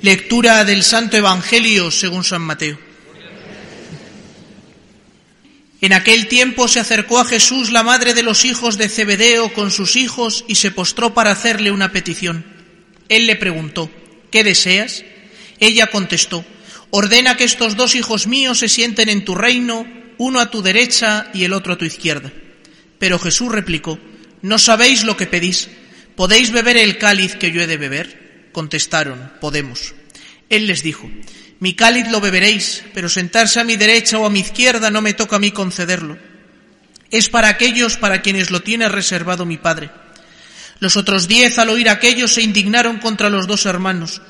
Lectura del Santo Evangelio según San Mateo. En aquel tiempo se acercó a Jesús la madre de los hijos de Zebedeo con sus hijos y se postró para hacerle una petición. Él le preguntó, ¿qué deseas? Ella contestó, ordena que estos dos hijos míos se sienten en tu reino, uno a tu derecha y el otro a tu izquierda. Pero Jesús replicó, no sabéis lo que pedís. ¿Podéis beber el cáliz que yo he de beber? Contestaron, podemos. Él les dijo, mi cáliz lo beberéis, pero sentarse a mi derecha o a mi izquierda no me toca a mí concederlo. Es para aquellos para quienes lo tiene reservado mi Padre. Los otros diez al oír aquello se indignaron contra los dos hermanos.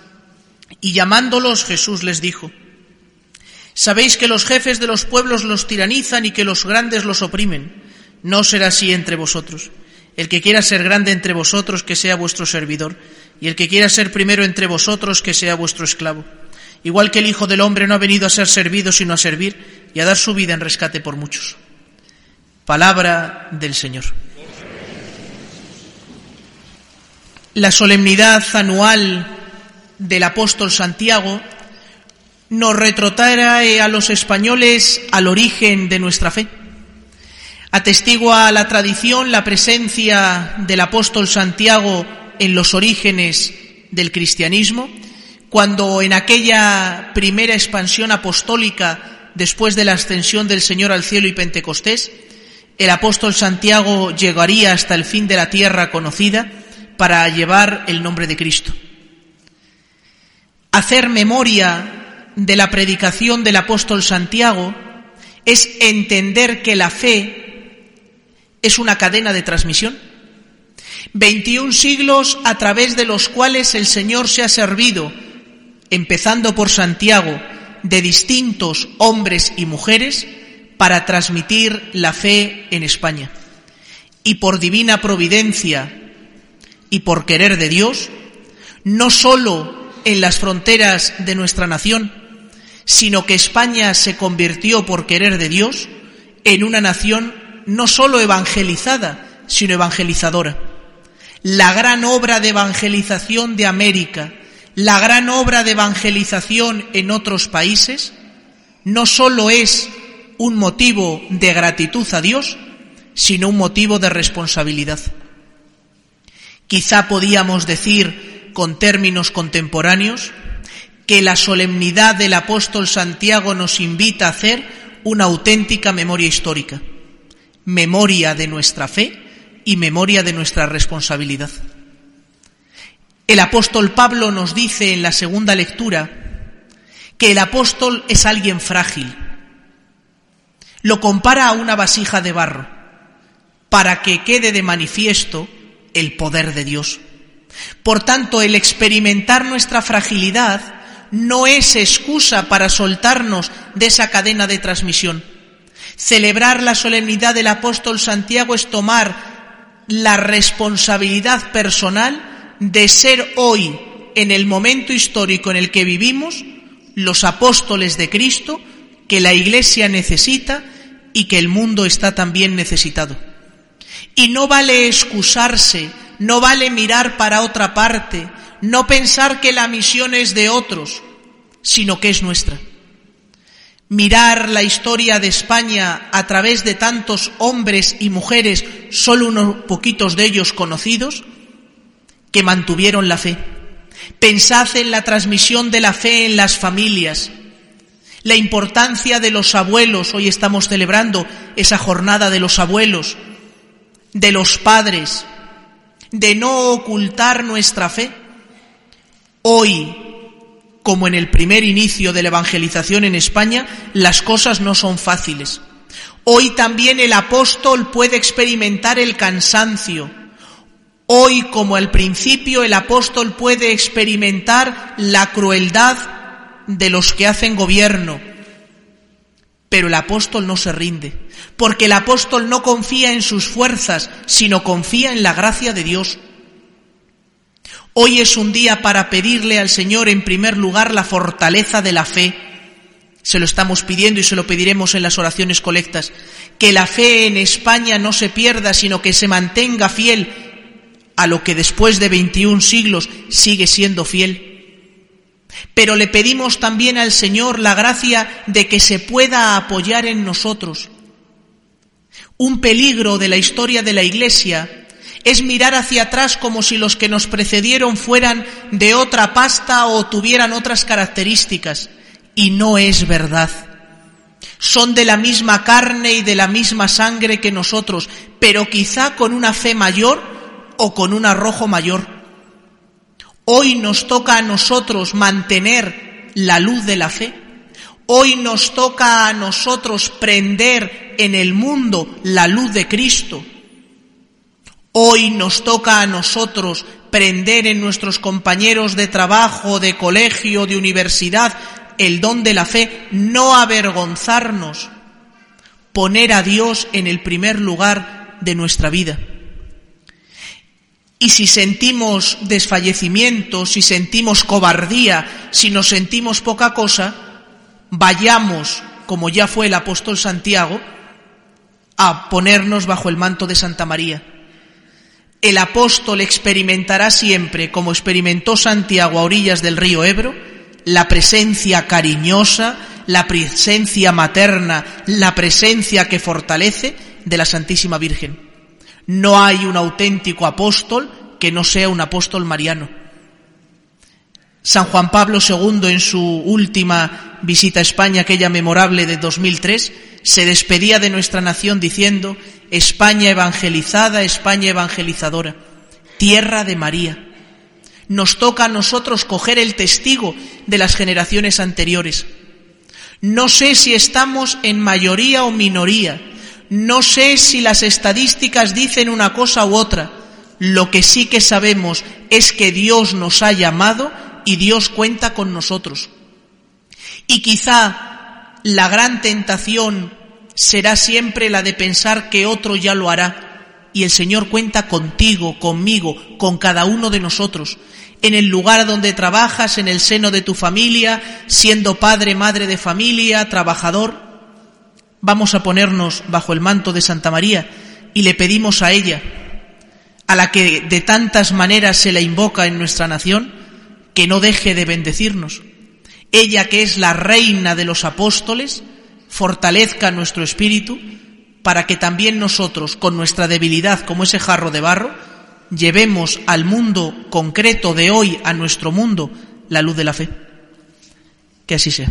Y llamándolos Jesús les dijo, Sabéis que los jefes de los pueblos los tiranizan y que los grandes los oprimen. No será así entre vosotros. El que quiera ser grande entre vosotros, que sea vuestro servidor, y el que quiera ser primero entre vosotros, que sea vuestro esclavo. Igual que el Hijo del Hombre no ha venido a ser servido, sino a servir y a dar su vida en rescate por muchos. Palabra del Señor. La solemnidad anual del apóstol Santiago nos retrotrae a los españoles al origen de nuestra fe. Atestigua la tradición la presencia del apóstol Santiago en los orígenes del cristianismo, cuando en aquella primera expansión apostólica después de la ascensión del Señor al cielo y Pentecostés, el apóstol Santiago llegaría hasta el fin de la tierra conocida para llevar el nombre de Cristo hacer memoria de la predicación del apóstol Santiago es entender que la fe es una cadena de transmisión. 21 siglos a través de los cuales el Señor se ha servido, empezando por Santiago, de distintos hombres y mujeres para transmitir la fe en España. Y por divina providencia y por querer de Dios, no sólo en las fronteras de nuestra nación, sino que España se convirtió por querer de Dios en una nación no sólo evangelizada, sino evangelizadora. La gran obra de evangelización de América, la gran obra de evangelización en otros países, no sólo es un motivo de gratitud a Dios, sino un motivo de responsabilidad. Quizá podíamos decir con términos contemporáneos, que la solemnidad del apóstol Santiago nos invita a hacer una auténtica memoria histórica, memoria de nuestra fe y memoria de nuestra responsabilidad. El apóstol Pablo nos dice en la segunda lectura que el apóstol es alguien frágil. Lo compara a una vasija de barro para que quede de manifiesto el poder de Dios. Por tanto, el experimentar nuestra fragilidad no es excusa para soltarnos de esa cadena de transmisión. Celebrar la solemnidad del apóstol Santiago es tomar la responsabilidad personal de ser hoy, en el momento histórico en el que vivimos, los apóstoles de Cristo que la Iglesia necesita y que el mundo está también necesitado. Y no vale excusarse no vale mirar para otra parte, no pensar que la misión es de otros, sino que es nuestra. Mirar la historia de España a través de tantos hombres y mujeres, solo unos poquitos de ellos conocidos, que mantuvieron la fe. Pensad en la transmisión de la fe en las familias, la importancia de los abuelos, hoy estamos celebrando esa jornada de los abuelos, de los padres, de no ocultar nuestra fe. Hoy, como en el primer inicio de la evangelización en España, las cosas no son fáciles. Hoy también el apóstol puede experimentar el cansancio. Hoy, como al principio, el apóstol puede experimentar la crueldad de los que hacen gobierno, pero el apóstol no se rinde, porque el apóstol no confía en sus fuerzas, sino confía en la gracia de Dios. Hoy es un día para pedirle al Señor en primer lugar la fortaleza de la fe. Se lo estamos pidiendo y se lo pediremos en las oraciones colectas. Que la fe en España no se pierda, sino que se mantenga fiel a lo que después de 21 siglos sigue siendo fiel. Pero le pedimos también al Señor la gracia de que se pueda apoyar en nosotros. Un peligro de la historia de la Iglesia es mirar hacia atrás como si los que nos precedieron fueran de otra pasta o tuvieran otras características. Y no es verdad. Son de la misma carne y de la misma sangre que nosotros, pero quizá con una fe mayor o con un arrojo mayor. Hoy nos toca a nosotros mantener la luz de la fe. Hoy nos toca a nosotros prender en el mundo la luz de Cristo Hoy nos toca a nosotros prender en nuestros compañeros de trabajo, de colegio, de universidad, el don de la fe, no avergonzarnos, poner a Dios en el primer lugar de nuestra vida. Y si sentimos desfallecimiento, si sentimos cobardía, si nos sentimos poca cosa, vayamos, como ya fue el apóstol Santiago, a ponernos bajo el manto de Santa María el apóstol experimentará siempre, como experimentó Santiago a orillas del río Ebro, la presencia cariñosa, la presencia materna, la presencia que fortalece de la Santísima Virgen. No hay un auténtico apóstol que no sea un apóstol mariano. San Juan Pablo II en su última visita a España, aquella memorable de 2003, se despedía de nuestra nación diciendo, España evangelizada, España evangelizadora, tierra de María. Nos toca a nosotros coger el testigo de las generaciones anteriores. No sé si estamos en mayoría o minoría, no sé si las estadísticas dicen una cosa u otra. Lo que sí que sabemos es que Dios nos ha llamado y Dios cuenta con nosotros. Y quizá la gran tentación será siempre la de pensar que otro ya lo hará. Y el Señor cuenta contigo, conmigo, con cada uno de nosotros, en el lugar donde trabajas, en el seno de tu familia, siendo padre, madre de familia, trabajador. Vamos a ponernos bajo el manto de Santa María y le pedimos a ella, a la que de tantas maneras se la invoca en nuestra nación, que no deje de bendecirnos. Ella que es la reina de los apóstoles, fortalezca nuestro espíritu para que también nosotros, con nuestra debilidad como ese jarro de barro, llevemos al mundo concreto de hoy, a nuestro mundo, la luz de la fe. Que así sea.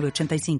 85